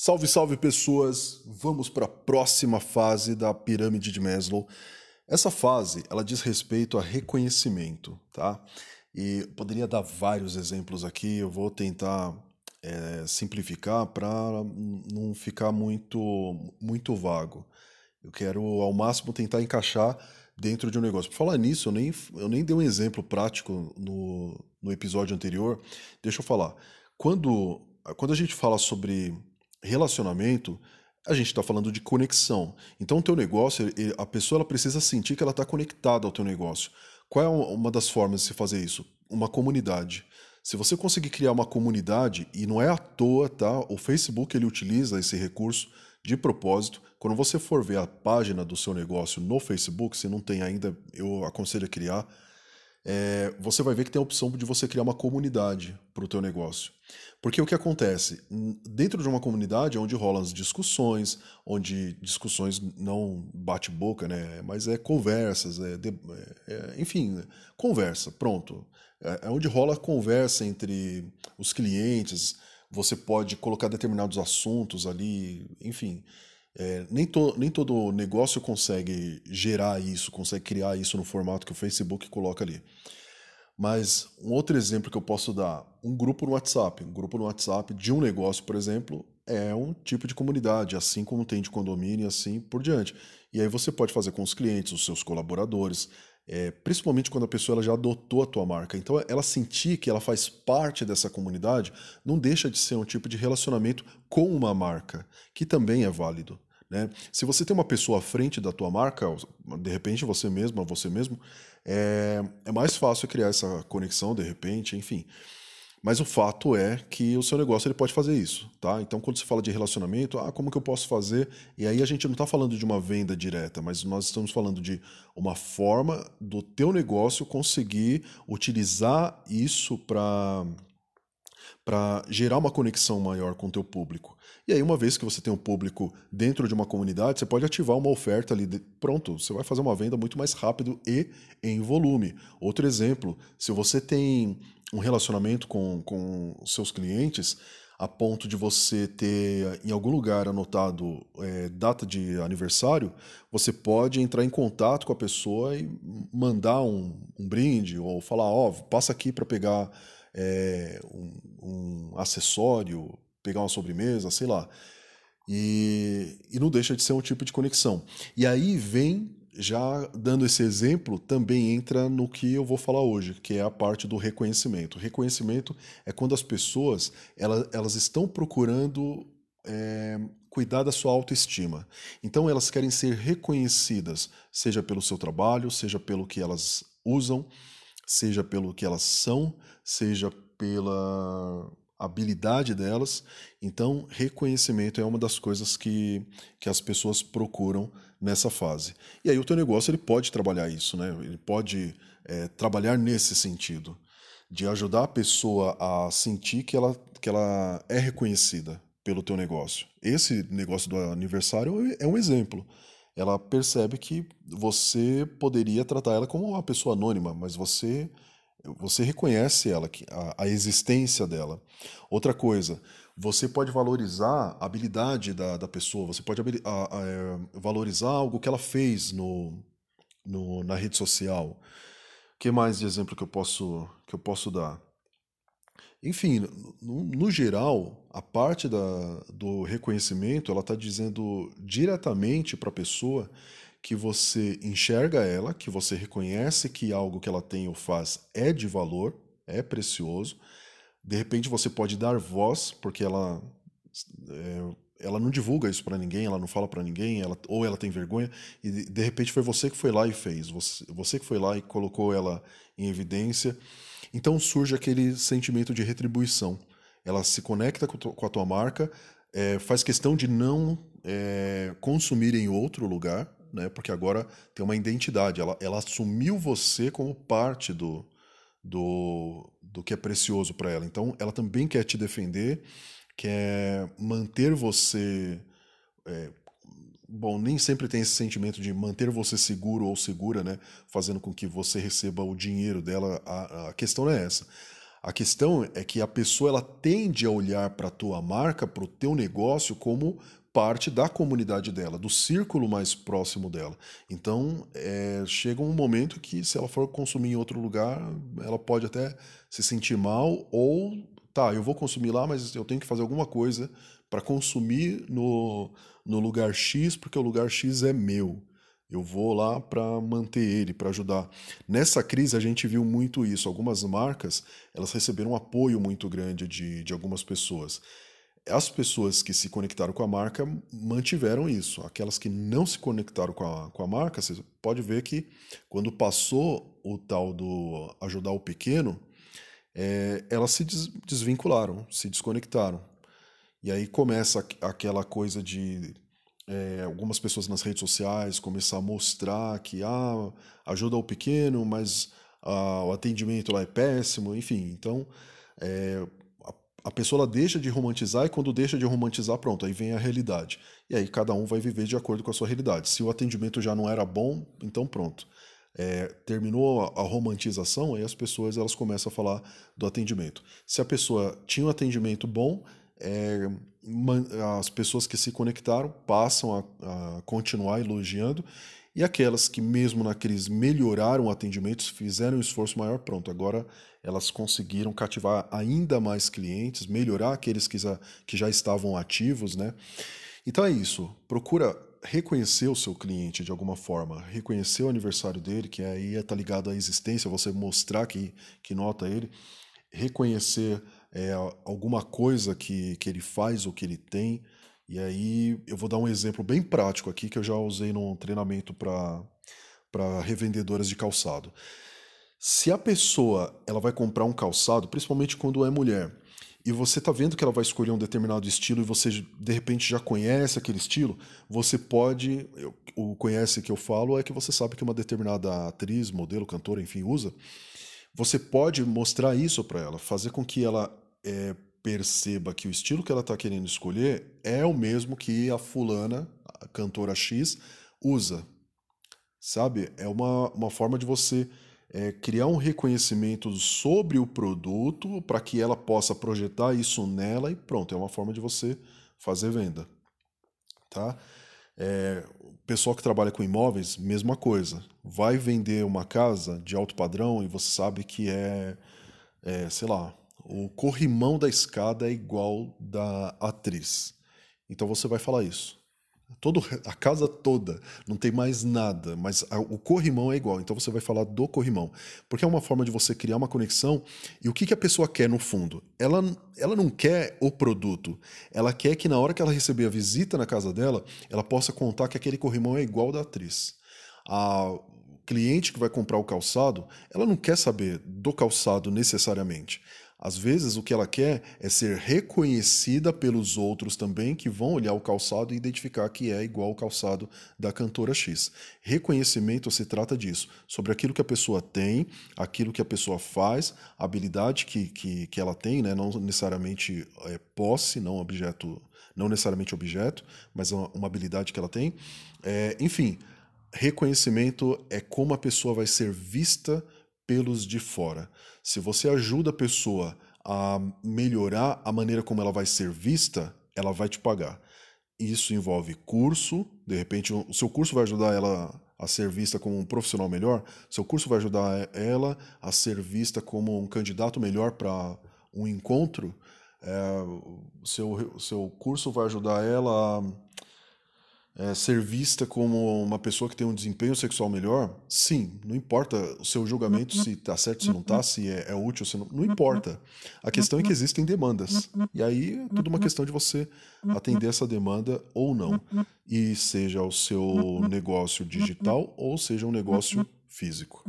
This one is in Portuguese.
Salve, salve pessoas! Vamos para a próxima fase da pirâmide de Maslow. Essa fase, ela diz respeito a reconhecimento, tá? E poderia dar vários exemplos aqui, eu vou tentar é, simplificar para não ficar muito, muito vago. Eu quero, ao máximo, tentar encaixar dentro de um negócio. Por falar nisso, eu nem, eu nem dei um exemplo prático no, no episódio anterior. Deixa eu falar. Quando, quando a gente fala sobre relacionamento, a gente está falando de conexão. Então, o teu negócio, a pessoa ela precisa sentir que ela está conectada ao teu negócio. Qual é uma das formas de se fazer isso? Uma comunidade. Se você conseguir criar uma comunidade, e não é à toa, tá? O Facebook ele utiliza esse recurso de propósito. Quando você for ver a página do seu negócio no Facebook, se não tem ainda, eu aconselho a criar é, você vai ver que tem a opção de você criar uma comunidade para o teu negócio. Porque o que acontece? Dentro de uma comunidade é onde rolam as discussões, onde discussões não bate-boca, né? mas é conversas, é, é, é enfim, conversa, pronto. É, é onde rola a conversa entre os clientes, você pode colocar determinados assuntos ali, enfim. É, nem, to, nem todo negócio consegue gerar isso, consegue criar isso no formato que o Facebook coloca ali. Mas um outro exemplo que eu posso dar, um grupo no WhatsApp. Um grupo no WhatsApp de um negócio, por exemplo, é um tipo de comunidade, assim como tem de condomínio e assim por diante. E aí você pode fazer com os clientes, os seus colaboradores, é, principalmente quando a pessoa ela já adotou a tua marca. Então, ela sentir que ela faz parte dessa comunidade não deixa de ser um tipo de relacionamento com uma marca, que também é válido. Né? Se você tem uma pessoa à frente da tua marca, de repente você mesmo, você mesmo, é, é mais fácil criar essa conexão, de repente, enfim. Mas o fato é que o seu negócio ele pode fazer isso, tá? Então, quando se fala de relacionamento, ah, como que eu posso fazer? E aí a gente não está falando de uma venda direta, mas nós estamos falando de uma forma do teu negócio conseguir utilizar isso para para gerar uma conexão maior com o teu público. E aí, uma vez que você tem um público dentro de uma comunidade, você pode ativar uma oferta ali. De... Pronto, você vai fazer uma venda muito mais rápido e em volume. Outro exemplo, se você tem um relacionamento com, com seus clientes, a ponto de você ter em algum lugar anotado é, data de aniversário, você pode entrar em contato com a pessoa e mandar um, um brinde ou falar: Ó, oh, passa aqui para pegar é, um, um, acessório, pegar uma sobremesa, sei lá. E, e não deixa de ser um tipo de conexão. E aí vem, já dando esse exemplo, também entra no que eu vou falar hoje, que é a parte do reconhecimento. reconhecimento é quando as pessoas elas, elas estão procurando é, cuidar da sua autoestima. Então elas querem ser reconhecidas, seja pelo seu trabalho, seja pelo que elas usam, seja pelo que elas são, seja pela habilidade delas. Então, reconhecimento é uma das coisas que, que as pessoas procuram nessa fase. E aí o teu negócio ele pode trabalhar isso, né? Ele pode é, trabalhar nesse sentido, de ajudar a pessoa a sentir que ela, que ela é reconhecida pelo teu negócio. Esse negócio do aniversário é um exemplo ela percebe que você poderia tratar ela como uma pessoa anônima, mas você você reconhece ela, a, a existência dela. Outra coisa, você pode valorizar a habilidade da, da pessoa, você pode a, a, é, valorizar algo que ela fez no, no, na rede social. O que mais de exemplo que eu posso, que eu posso dar? Enfim, no, no geral, a parte da, do reconhecimento ela está dizendo diretamente para a pessoa que você enxerga ela, que você reconhece que algo que ela tem ou faz é de valor, é precioso. De repente você pode dar voz, porque ela é, ela não divulga isso para ninguém, ela não fala para ninguém, ela, ou ela tem vergonha, e de repente foi você que foi lá e fez, você, você que foi lá e colocou ela em evidência. Então surge aquele sentimento de retribuição. Ela se conecta com a tua marca, é, faz questão de não é, consumir em outro lugar, né, porque agora tem uma identidade. Ela, ela assumiu você como parte do, do, do que é precioso para ela. Então ela também quer te defender, quer manter você é, bom, nem sempre tem esse sentimento de manter você seguro ou segura, né? Fazendo com que você receba o dinheiro dela. A, a questão não é essa. A questão é que a pessoa ela tende a olhar para a tua marca, para o teu negócio como parte da comunidade dela, do círculo mais próximo dela. Então, é, chega um momento que, se ela for consumir em outro lugar, ela pode até se sentir mal, ou, tá, eu vou consumir lá, mas eu tenho que fazer alguma coisa para consumir no, no lugar X, porque o lugar X é meu. Eu vou lá para manter ele, para ajudar. Nessa crise a gente viu muito isso. Algumas marcas elas receberam um apoio muito grande de, de algumas pessoas. As pessoas que se conectaram com a marca mantiveram isso. Aquelas que não se conectaram com a, com a marca, você pode ver que quando passou o tal do ajudar o pequeno, é, elas se des, desvincularam, se desconectaram. E aí começa aquela coisa de é, algumas pessoas nas redes sociais começar a mostrar que ah, ajuda o pequeno, mas ah, o atendimento lá é péssimo, enfim. Então, é, a, a, pessoa deixa de romantizar e quando deixa de romantizar, pronto, aí vem a realidade. E aí cada um vai viver de acordo com a sua realidade. Se o atendimento já não era bom, então pronto. É, terminou a, a, romantização, aí as pessoas elas começam a falar do atendimento. Se a pessoa tinha um atendimento bom, é, as pessoas que se conectaram passam a, a, continuar elogiando e aquelas que mesmo na crise melhoraram o atendimento, fizeram um esforço maior, pronto, agora elas conseguiram cativar ainda mais clientes, melhorar aqueles que já, que já estavam ativos, né? Então é isso, procura reconhecer o seu cliente de alguma forma, reconhecer o aniversário dele, que aí está ligado à existência, você mostrar que, que nota ele, reconhecer é, alguma coisa que, que ele faz ou que ele tem. E aí eu vou dar um exemplo bem prático aqui que eu já usei num treinamento para revendedoras de calçado. Se a pessoa ela vai comprar um calçado, principalmente quando é mulher, e você está vendo que ela vai escolher um determinado estilo e você de repente já conhece aquele estilo, você pode, o conhece que eu falo é que você sabe que uma determinada atriz, modelo, cantora, enfim, usa, você pode mostrar isso para ela, fazer com que ela é, perceba que o estilo que ela está querendo escolher é o mesmo que a fulana, a cantora X, usa. Sabe? É uma, uma forma de você é, criar um reconhecimento sobre o produto para que ela possa projetar isso nela e pronto, é uma forma de você fazer venda. Tá? É, o pessoal que trabalha com imóveis, mesma coisa. Vai vender uma casa de alto padrão e você sabe que é, é sei lá, o corrimão da escada é igual da atriz. Então você vai falar isso. Todo, a casa toda, não tem mais nada, mas a, o corrimão é igual, então você vai falar do corrimão. Porque é uma forma de você criar uma conexão. E o que, que a pessoa quer no fundo? Ela, ela não quer o produto, ela quer que na hora que ela receber a visita na casa dela, ela possa contar que aquele corrimão é igual da atriz. A cliente que vai comprar o calçado, ela não quer saber do calçado necessariamente. Às vezes o que ela quer é ser reconhecida pelos outros também que vão olhar o calçado e identificar que é igual ao calçado da cantora X. Reconhecimento se trata disso, sobre aquilo que a pessoa tem, aquilo que a pessoa faz, a habilidade que, que, que ela tem, né? não necessariamente é, posse, não objeto, não necessariamente objeto, mas uma, uma habilidade que ela tem. É, enfim, reconhecimento é como a pessoa vai ser vista pelos de fora. Se você ajuda a pessoa a melhorar a maneira como ela vai ser vista, ela vai te pagar. Isso envolve curso, de repente o seu curso vai ajudar ela a ser vista como um profissional melhor, seu curso vai ajudar ela a ser vista como um candidato melhor para um encontro, é, seu, seu curso vai ajudar ela a é, ser vista como uma pessoa que tem um desempenho sexual melhor, sim, não importa o seu julgamento se está certo, se não está, se é, é, útil, se não, não importa. A questão é que existem demandas. E aí é tudo uma questão de você atender essa demanda ou não. E seja o seu negócio digital ou seja um negócio físico.